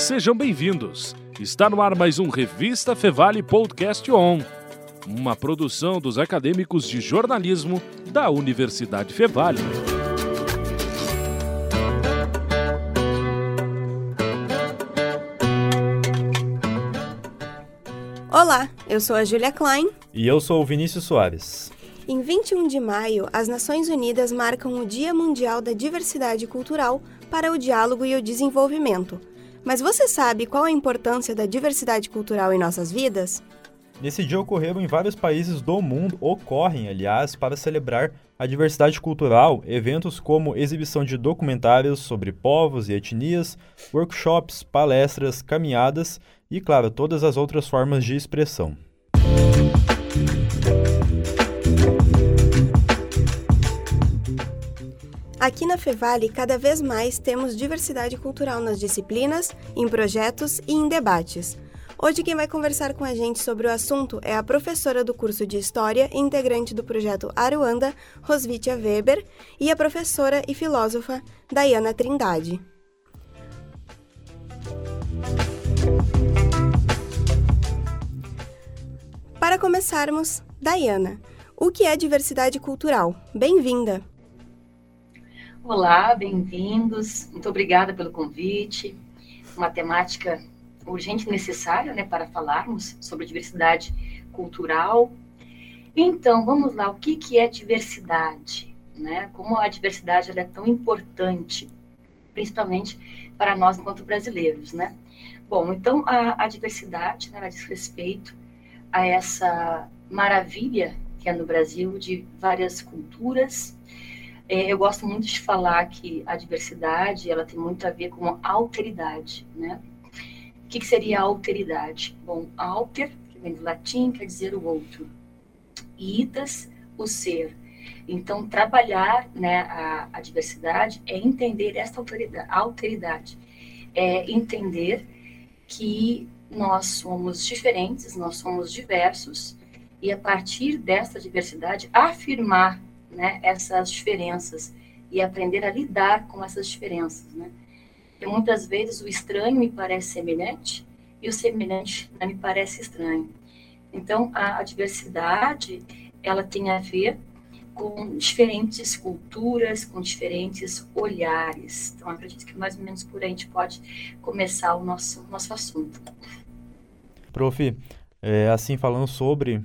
Sejam bem-vindos. Está no ar mais um Revista Fevale Podcast On, uma produção dos acadêmicos de jornalismo da Universidade Fevale. Olá, eu sou a Julia Klein. E eu sou o Vinícius Soares. Em 21 de maio, as Nações Unidas marcam o Dia Mundial da Diversidade Cultural para o Diálogo e o Desenvolvimento. Mas você sabe qual a importância da diversidade cultural em nossas vidas? Nesse dia ocorreram em vários países do mundo, ocorrem, aliás, para celebrar a diversidade cultural, eventos como exibição de documentários sobre povos e etnias, workshops, palestras, caminhadas e, claro, todas as outras formas de expressão. Aqui na Fevale, cada vez mais temos diversidade cultural nas disciplinas, em projetos e em debates. Hoje quem vai conversar com a gente sobre o assunto é a professora do curso de História e integrante do projeto Aruanda, Rosvitia Weber, e a professora e filósofa Dayana Trindade. Para começarmos, Dayana, o que é diversidade cultural? Bem-vinda! Olá, bem-vindos. Muito obrigada pelo convite. Uma temática urgente e necessária né, para falarmos sobre diversidade cultural. Então, vamos lá. O que, que é diversidade? Né? Como a diversidade é tão importante, principalmente para nós enquanto brasileiros, né? Bom, então a, a diversidade né, diz respeito a essa maravilha que é no Brasil de várias culturas, eu gosto muito de falar que a diversidade ela tem muito a ver com a alteridade, né? O que, que seria a alteridade? Bom, alter, que vem do latim, quer dizer o outro. Itas, o ser. Então, trabalhar né, a, a diversidade é entender esta alteridade, é entender que nós somos diferentes, nós somos diversos, e a partir dessa diversidade, afirmar né, essas diferenças e aprender a lidar com essas diferenças, né? Porque muitas vezes o estranho me parece semelhante e o semelhante me parece estranho. Então, a, a diversidade, ela tem a ver com diferentes culturas, com diferentes olhares. Então, acredito que mais ou menos por aí a gente pode começar o nosso, nosso assunto. Prof, é, assim falando sobre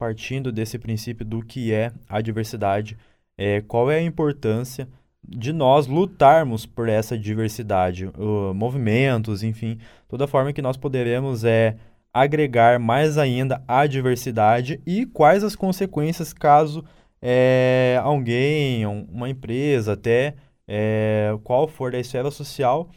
partindo desse princípio do que é a diversidade, é, qual é a importância de nós lutarmos por essa diversidade, uh, movimentos, enfim, toda forma que nós poderemos é agregar mais ainda a diversidade e quais as consequências caso é, alguém, uma empresa, até é, qual for da esfera social,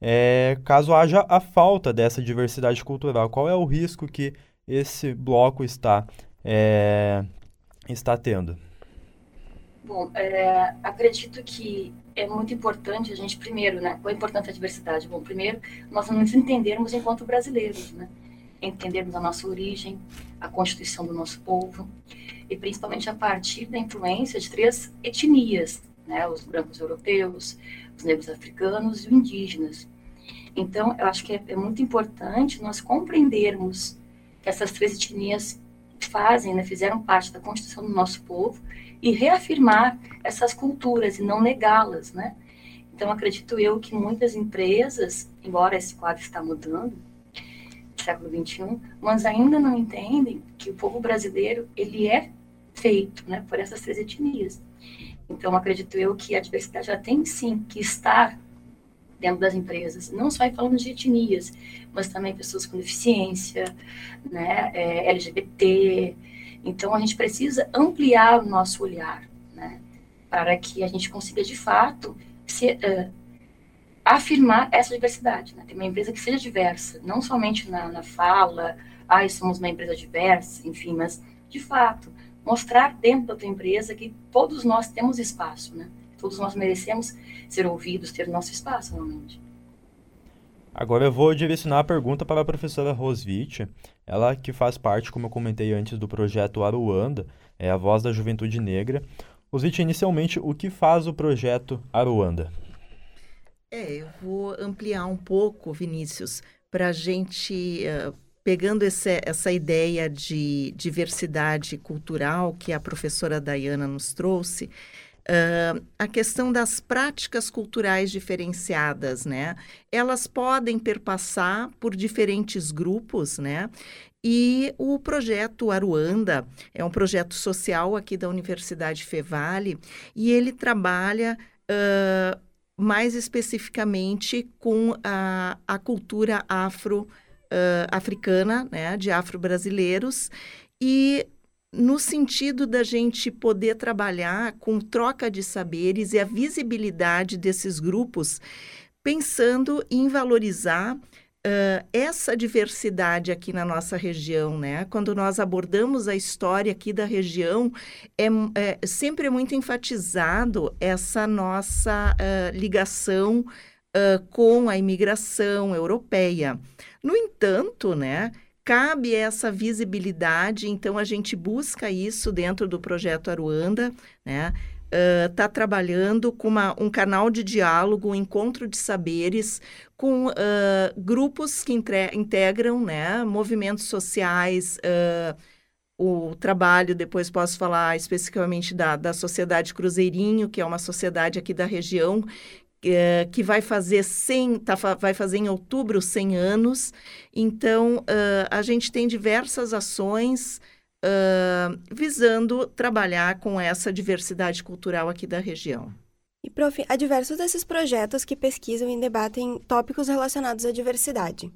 é, caso haja a falta dessa diversidade cultural, qual é o risco que esse bloco está é, está tendo? Bom, é, acredito que é muito importante a gente, primeiro, né? Qual é a importância da diversidade? Bom, primeiro, nós nos entendermos enquanto brasileiros, né? Entendermos a nossa origem, a constituição do nosso povo, e principalmente a partir da influência de três etnias, né? Os brancos europeus, os negros africanos e os indígenas. Então, eu acho que é, é muito importante nós compreendermos que essas três etnias fazem, né, fizeram parte da constituição do nosso povo e reafirmar essas culturas e não negá-las, né? Então acredito eu que muitas empresas, embora esse quadro está mudando, século 21, mas ainda não entendem que o povo brasileiro ele é feito, né, por essas três etnias. Então acredito eu que a diversidade já tem sim que estar dentro das empresas, não só falando de etnias, mas também pessoas com deficiência, né, é, LGBT. Então, a gente precisa ampliar o nosso olhar, né, para que a gente consiga, de fato, se, uh, afirmar essa diversidade. Né? Ter uma empresa que seja diversa, não somente na, na fala, ah, somos uma empresa diversa, enfim, mas, de fato, mostrar dentro da tua empresa que todos nós temos espaço, né? Todos nós merecemos ser ouvidos, ter nosso espaço, realmente. Agora eu vou direcionar a pergunta para a professora Rosvitch, ela que faz parte, como eu comentei antes, do projeto Aruanda, é a voz da juventude negra. Rosvitch, inicialmente, o que faz o projeto Aruanda? É, eu vou ampliar um pouco, Vinícius, para a gente, uh, pegando esse, essa ideia de diversidade cultural que a professora Dayana nos trouxe, Uh, a questão das práticas culturais diferenciadas, né? Elas podem perpassar por diferentes grupos, né? E o projeto Aruanda é um projeto social aqui da Universidade Fevale e ele trabalha uh, mais especificamente com a, a cultura afro-africana, uh, né? De afro-brasileiros e no sentido da gente poder trabalhar com troca de saberes e a visibilidade desses grupos, pensando em valorizar Uh, essa diversidade aqui na nossa região, né? Quando nós abordamos a história aqui da região, é, é sempre é muito enfatizado essa nossa uh, ligação uh, com a imigração europeia. No entanto, né? Cabe essa visibilidade, então a gente busca isso dentro do projeto Aruanda, né? Está uh, trabalhando com uma, um canal de diálogo, um encontro de saberes com uh, grupos que integram né, movimentos sociais, uh, o trabalho, depois posso falar especificamente da, da Sociedade Cruzeirinho, que é uma sociedade aqui da região, é, que vai fazer 100, tá, vai fazer em outubro 100 anos. Então, uh, a gente tem diversas ações uh, visando trabalhar com essa diversidade cultural aqui da região. E, prof, há diversos desses projetos que pesquisam e debatem tópicos relacionados à diversidade.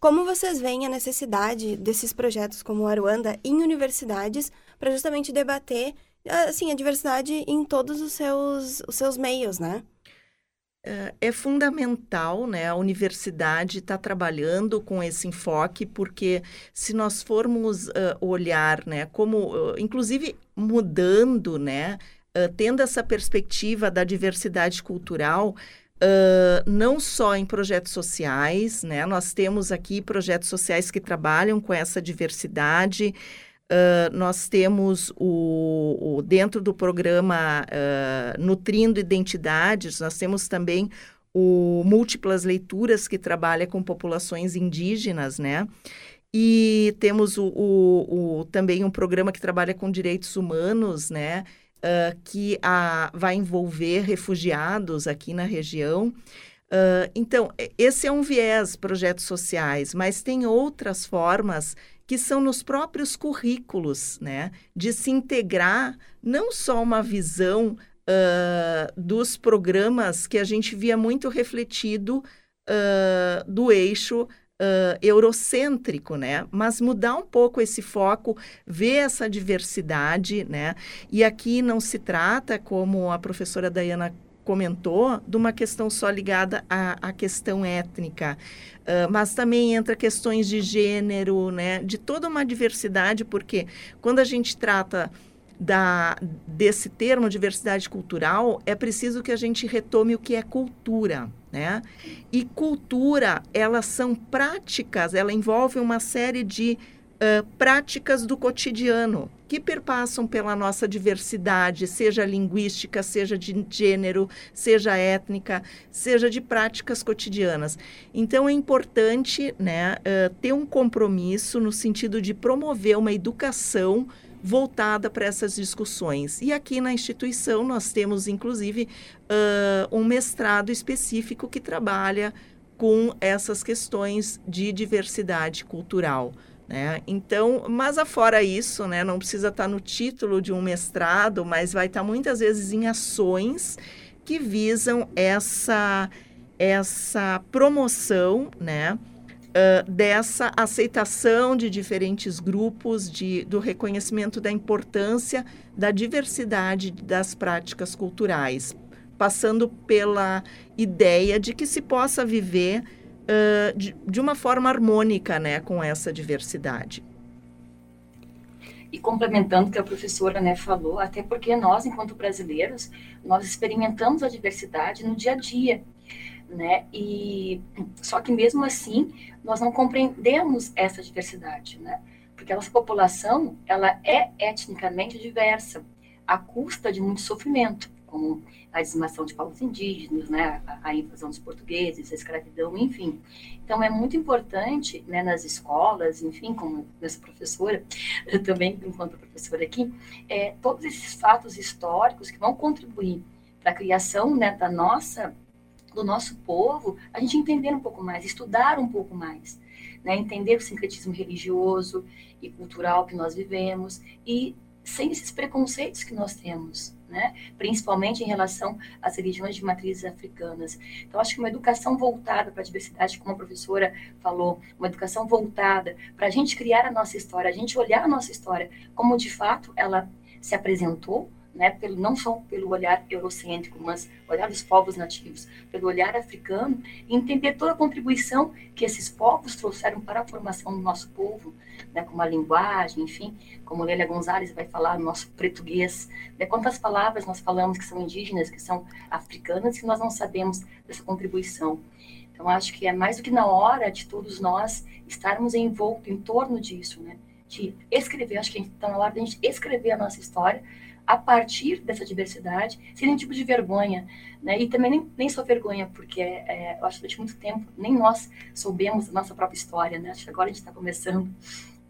Como vocês veem a necessidade desses projetos como o Aruanda em universidades para justamente debater assim, a diversidade em todos os seus, os seus meios, né? É fundamental, né? A universidade está trabalhando com esse enfoque, porque se nós formos uh, olhar, né, como, uh, inclusive mudando, né, uh, tendo essa perspectiva da diversidade cultural, não só em projetos sociais, né? Nós temos aqui projetos sociais que trabalham com essa diversidade. Uh, nós temos o, o, dentro do programa uh, Nutrindo Identidades, nós temos também o Múltiplas Leituras, que trabalha com populações indígenas, né? E temos o, o, o também um programa que trabalha com direitos humanos, né? Uh, que a, vai envolver refugiados aqui na região. então, esse é um viés, projetos sociais, mas tem outras formas que são nos próprios currículos, né? De se integrar não só uma visão uh, dos programas que a gente via muito refletido uh, do eixo Uh, eurocêntrico, né? Mas mudar um pouco esse foco, ver essa diversidade, né? E aqui não se trata, como a professora Dayana comentou, de uma questão só ligada à, à questão étnica, uh, mas também entra questões de gênero, né, de toda uma diversidade, porque quando a gente trata da, desse termo diversidade cultural, é preciso que a gente retome o que é cultura, né? E cultura, elas são práticas, ela envolve uma série de uh, práticas do cotidiano que perpassam pela nossa diversidade, seja linguística, seja de gênero, seja étnica, seja de práticas cotidianas. Então é importante né, uh, ter um compromisso no sentido de promover uma educação voltada para essas discussões. E aqui na instituição nós temos, inclusive, uh, um mestrado específico que trabalha com essas questões de diversidade cultural. Né? Então, mas afora isso, né, não precisa estar no título de um mestrado, mas vai estar muitas vezes em ações que visam essa, essa promoção né, uh, dessa aceitação de diferentes grupos, de, do reconhecimento da importância da diversidade das práticas culturais, passando pela ideia de que se possa viver uh, de, de uma forma harmônica né, com essa diversidade. E complementando o que a professora né, falou, até porque nós, enquanto brasileiros, nós experimentamos a diversidade no dia a dia, né? E só que mesmo assim nós não compreendemos essa diversidade, né? Porque a nossa população ela é etnicamente diversa, à custa de muito sofrimento, como a dizimação de povos indígenas, né, a, a, invasão dos portugueses, a escravidão, enfim. Então, é muito importante, né, nas escolas, enfim, como essa professora, eu também, enquanto professora aqui, é, todos esses fatos históricos que vão contribuir para a criação né, da nossa, do nosso povo, a gente entender um pouco mais, estudar um pouco mais, né, entender o sincretismo religioso e cultural que nós vivemos e sem esses preconceitos que nós temos, né? principalmente em relação às religiões de matrizes africanas. Então, acho que uma educação voltada para a diversidade, como a professora falou, uma educação voltada para a gente criar a nossa história, a gente olhar a nossa história como de fato ela se apresentou, né, pelo, não só pelo olhar eurocêntrico, mas olhar dos povos nativos, pelo olhar africano, entender toda a contribuição que esses povos trouxeram para a formação do nosso povo, né, como a linguagem, enfim, como Lélia Gonzalez vai falar no nosso português, né, quantas palavras nós falamos que são indígenas, que são africanas, que nós não sabemos dessa contribuição. Então, acho que é mais do que na hora de todos nós estarmos envoltos em torno disso, né, de escrever, acho que está na hora de a gente escrever a nossa história, a partir dessa diversidade, sem nenhum tipo de vergonha, né? E também nem, nem só vergonha, porque é, eu acho que durante muito tempo nem nós soubemos nossa própria história, né? Acho que agora a gente está começando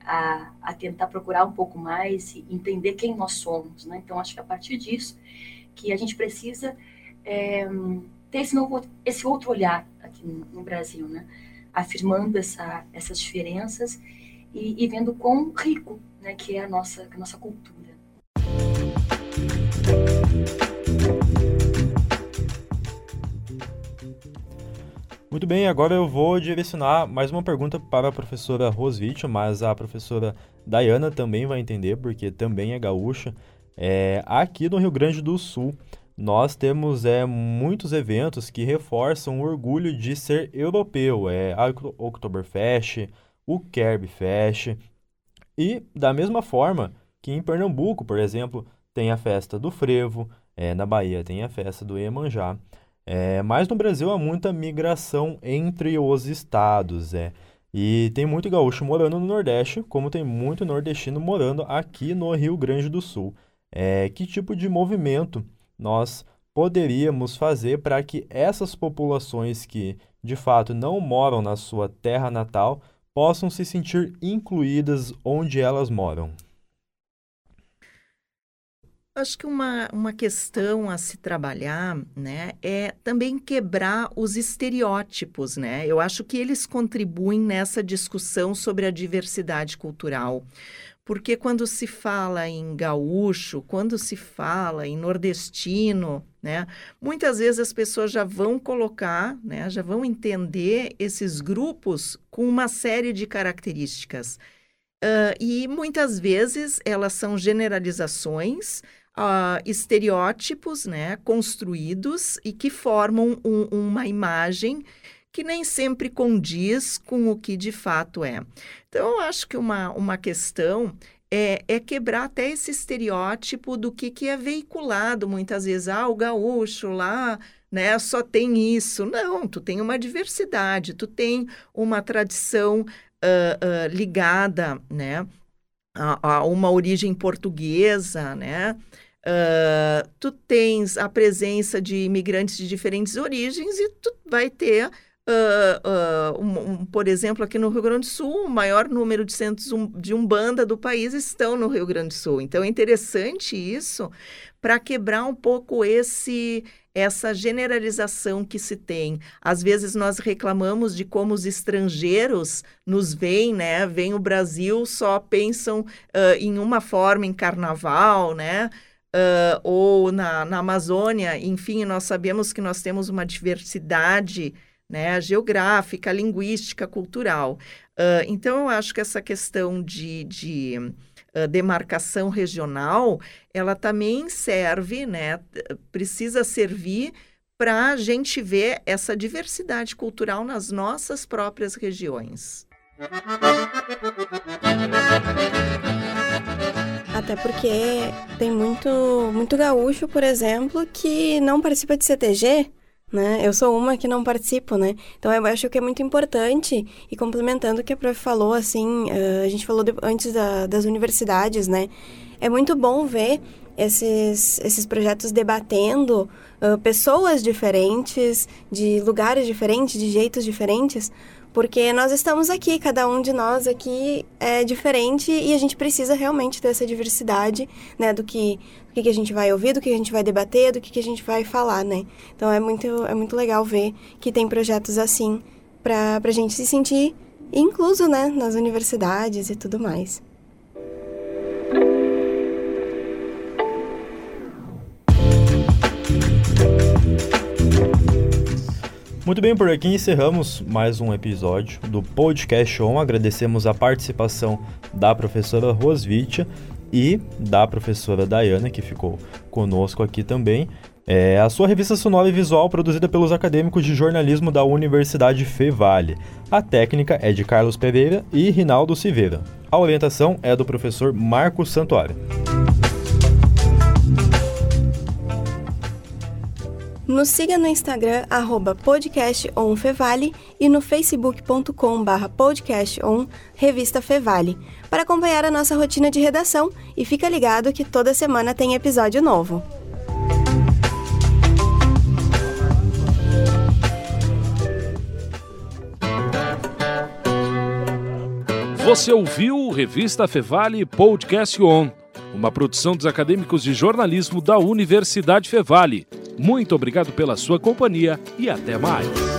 a, a, tentar procurar um pouco mais e entender quem nós somos, né? Então acho que a partir disso que a gente precisa é, ter esse novo, esse outro olhar aqui no, no Brasil, né? Afirmando essa, essas diferenças e, e vendo quão rico, né? Que é a nossa, a nossa cultura. Muito bem, agora eu vou direcionar mais uma pergunta para a professora Rosvitch, mas a professora Dayana também vai entender, porque também é gaúcha. É, aqui no Rio Grande do Sul, nós temos é, muitos eventos que reforçam o orgulho de ser europeu. É a Oktoberfest, o Kerbfest. E, da mesma forma que em Pernambuco, por exemplo, tem a festa do frevo, é, na Bahia tem a festa do Iemanjá. É, mas no Brasil há muita migração entre os estados, é. E tem muito gaúcho morando no Nordeste, como tem muito nordestino morando aqui no Rio Grande do Sul. É, que tipo de movimento nós poderíamos fazer para que essas populações que de fato não moram na sua terra natal possam se sentir incluídas onde elas moram? Acho que uma, uma questão a se trabalhar, né, é também quebrar os estereótipos, né? Eu acho que eles contribuem nessa discussão sobre a diversidade cultural. Porque quando se fala em gaúcho, quando se fala em nordestino, né, muitas vezes as pessoas já vão colocar, né, já vão entender esses grupos com uma série de características. Uh, e muitas vezes elas são generalizações uh, estereótipos né, construídos e que formam um, uma imagem que nem sempre condiz com o que de fato é. Então, eu acho que uma, uma questão é, é, quebrar até esse estereótipo do que, que é veiculado muitas vezes. Ah, o gaúcho lá né, só tem isso. Não, tu tem uma diversidade, tu tem uma tradição uh, uh, ligada né, a, a, uma origem portuguesa, né? Uh, tu tens a presença de imigrantes de diferentes origens e tu vai ter, uh, uh, um, um, por exemplo, aqui no Rio Grande do Sul, o maior número de centros um, de umbanda do país estão no Rio Grande do Sul. Então é interessante isso para quebrar um pouco esse essa generalização que se tem. Às vezes nós reclamamos de como os estrangeiros nos veem, né? Vêm o Brasil, só pensam em uma forma, em carnaval, né? Uh, ou na, na Amazônia, enfim, nós sabemos que nós temos uma diversidade né, geográfica, linguística, cultural. Uh, então, eu acho que essa questão de, de uh, demarcação regional, ela também serve, né, precisa servir para a gente ver essa diversidade cultural nas nossas próprias regiões. Até porque tem muito, muito gaúcho, por exemplo, que não participa de CTG, né? Eu sou uma que não participo, né? Então eu acho que é muito importante, e complementando o que a prof falou, assim, uh, a gente falou de, antes da, das universidades, né? É muito bom ver esses, esses projetos debatendo uh, pessoas diferentes, de lugares diferentes, de jeitos diferentes, porque nós estamos aqui, cada um de nós aqui é diferente e a gente precisa realmente ter essa diversidade, né, do que, do que a gente vai ouvir, do que a gente vai debater, do que a gente vai falar, né. Então é muito, é muito legal ver que tem projetos assim para a gente se sentir incluso, né, nas universidades e tudo mais. Muito bem, por aqui encerramos mais um episódio do Podcast On. Agradecemos a participação da professora Rosvitia e da professora Dayana, que ficou conosco aqui também. É a sua revista sonora e visual produzida pelos acadêmicos de jornalismo da Universidade Fevale. A técnica é de Carlos Pereira e Rinaldo Silveira. A orientação é do professor Marcos Santuário. Nos siga no Instagram, arroba podcastonfevale e no facebook.com barra podcaston, revista Fevale, para acompanhar a nossa rotina de redação e fica ligado que toda semana tem episódio novo. Você ouviu Revista Fevale Podcast On, uma produção dos acadêmicos de jornalismo da Universidade Fevale. Muito obrigado pela sua companhia e até mais.